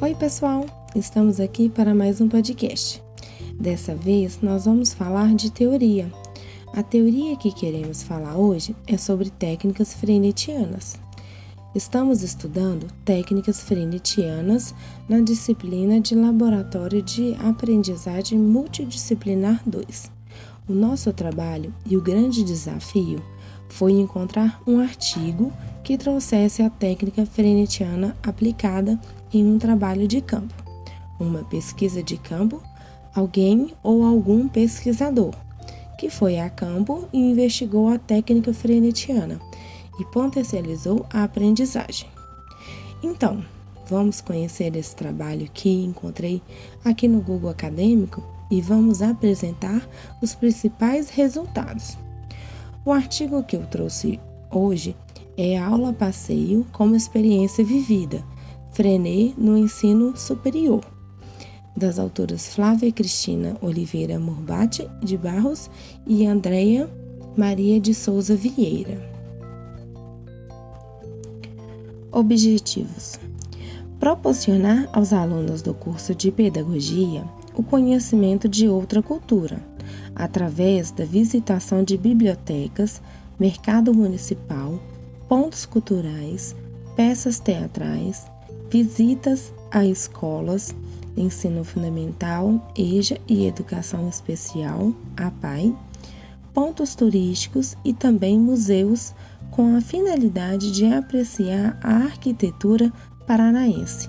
Oi, pessoal! Estamos aqui para mais um podcast. Dessa vez, nós vamos falar de teoria. A teoria que queremos falar hoje é sobre técnicas frenetianas. Estamos estudando técnicas frenetianas na disciplina de Laboratório de Aprendizagem Multidisciplinar 2. O nosso trabalho e o grande desafio foi encontrar um artigo que trouxesse a técnica frenetiana aplicada em um trabalho de campo, uma pesquisa de campo, alguém ou algum pesquisador que foi a campo e investigou a técnica frenetiana e potencializou a aprendizagem. Então, vamos conhecer esse trabalho que encontrei aqui no Google Acadêmico e vamos apresentar os principais resultados. O artigo que eu trouxe hoje é Aula Passeio como Experiência Vivida, Frenet no Ensino Superior, das autoras Flávia Cristina Oliveira Morbati de Barros e Andréia Maria de Souza Vieira. Objetivos: proporcionar aos alunos do curso de Pedagogia o conhecimento de outra cultura, através da visitação de bibliotecas, mercado municipal, pontos culturais, peças teatrais, visitas a escolas, ensino fundamental, EJA e educação especial, APAI, pontos turísticos e também museus com a finalidade de apreciar a arquitetura paranaense,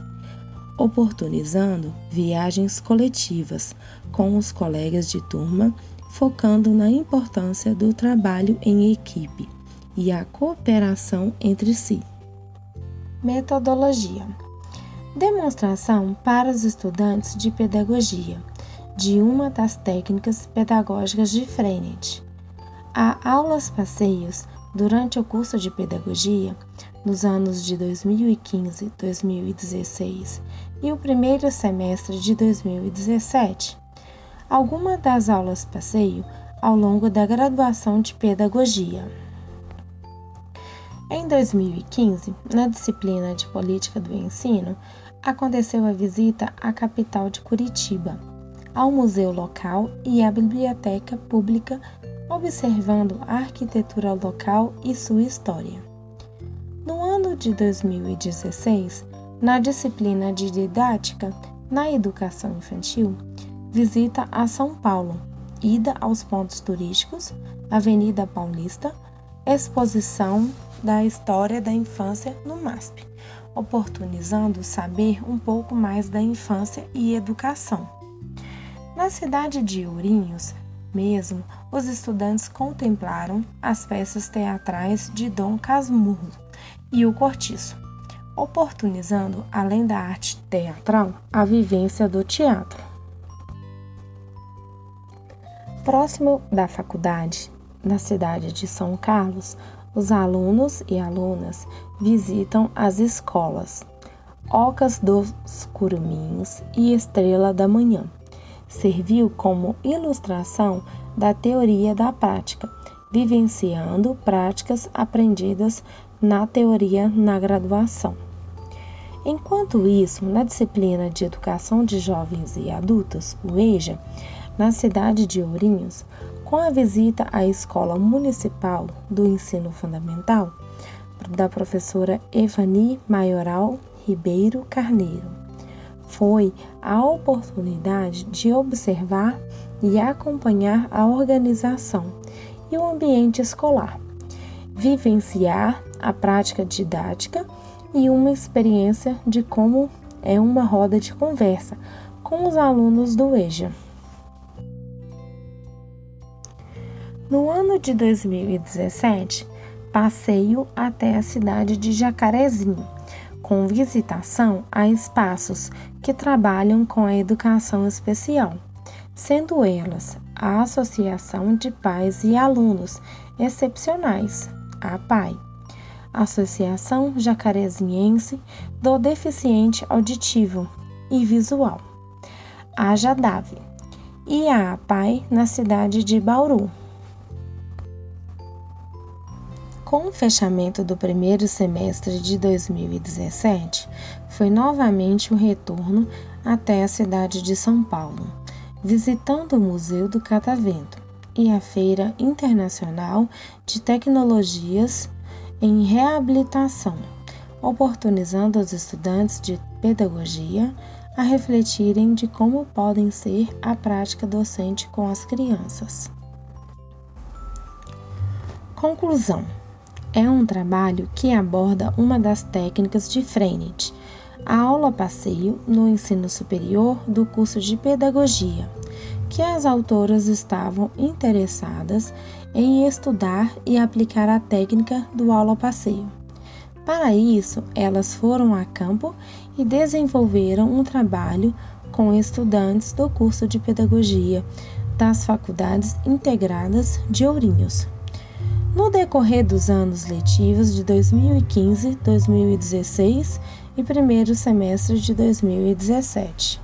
oportunizando viagens coletivas com os colegas de turma, focando na importância do trabalho em equipe e a cooperação entre si. Metodologia: Demonstração para os estudantes de pedagogia de uma das técnicas pedagógicas de Freinet. Há aulas passeios durante o curso de pedagogia nos anos de 2015, 2016 e o primeiro semestre de 2017. Alguma das aulas passeio ao longo da graduação de pedagogia. Em 2015, na disciplina de Política do Ensino, aconteceu a visita à capital de Curitiba, ao museu local e à biblioteca pública, observando a arquitetura local e sua história. No ano de 2016, na disciplina de Didática na Educação Infantil, visita a São Paulo, ida aos pontos turísticos, Avenida Paulista, exposição da história da infância no MASP, oportunizando saber um pouco mais da infância e educação. Na cidade de Ourinhos, mesmo, os estudantes contemplaram as peças teatrais de Dom Casmurro e o Cortiço, oportunizando, além da arte teatral, a vivência do teatro. Próximo da faculdade, na cidade de São Carlos, os alunos e alunas visitam as escolas Ocas dos Curuminhos e Estrela da Manhã. Serviu como ilustração da teoria da prática, vivenciando práticas aprendidas na teoria na graduação. Enquanto isso, na disciplina de Educação de Jovens e Adultos, o EJA, na cidade de Ourinhos, com a visita à Escola Municipal do Ensino Fundamental da professora Evani Maioral Ribeiro Carneiro. Foi a oportunidade de observar e acompanhar a organização e o ambiente escolar, vivenciar a prática didática e uma experiência de como é uma roda de conversa com os alunos do EJA. No ano de 2017, passeio até a cidade de Jacarezinho, com visitação a espaços que trabalham com a educação especial, sendo elas a Associação de Pais e Alunos Excepcionais, a APAI, Associação Jacarezinhense do Deficiente Auditivo e Visual, a JADAV, e a APAI na cidade de Bauru. Com o fechamento do primeiro semestre de 2017, foi novamente o retorno até a cidade de São Paulo, visitando o Museu do Catavento e a Feira Internacional de Tecnologias em Reabilitação, oportunizando os estudantes de pedagogia a refletirem de como podem ser a prática docente com as crianças. Conclusão: é um trabalho que aborda uma das técnicas de Freinet, a aula passeio no ensino superior do curso de pedagogia, que as autoras estavam interessadas em estudar e aplicar a técnica do aula passeio. Para isso, elas foram a campo e desenvolveram um trabalho com estudantes do curso de pedagogia das Faculdades Integradas de Ourinhos. No decorrer dos anos letivos de 2015, 2016 e primeiro semestre de 2017.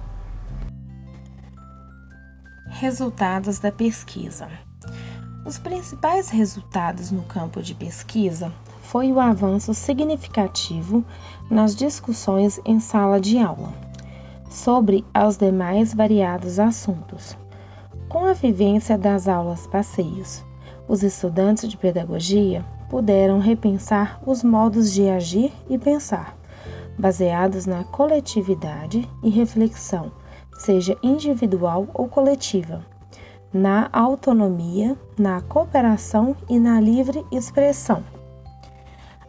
Resultados da pesquisa. Os principais resultados no campo de pesquisa foi o avanço significativo nas discussões em sala de aula sobre os demais variados assuntos. Com a vivência das aulas passeios, os estudantes de pedagogia puderam repensar os modos de agir e pensar, baseados na coletividade e reflexão, seja individual ou coletiva, na autonomia, na cooperação e na livre expressão.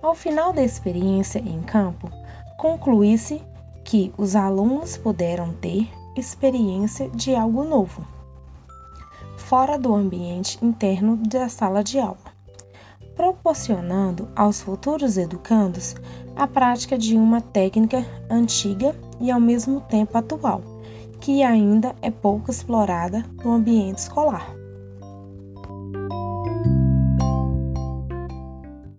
Ao final da experiência em campo, conclui-se que os alunos puderam ter experiência de algo novo, fora do ambiente interno da sala de aula, proporcionando aos futuros educandos a prática de uma técnica antiga e ao mesmo tempo atual, que ainda é pouco explorada no ambiente escolar.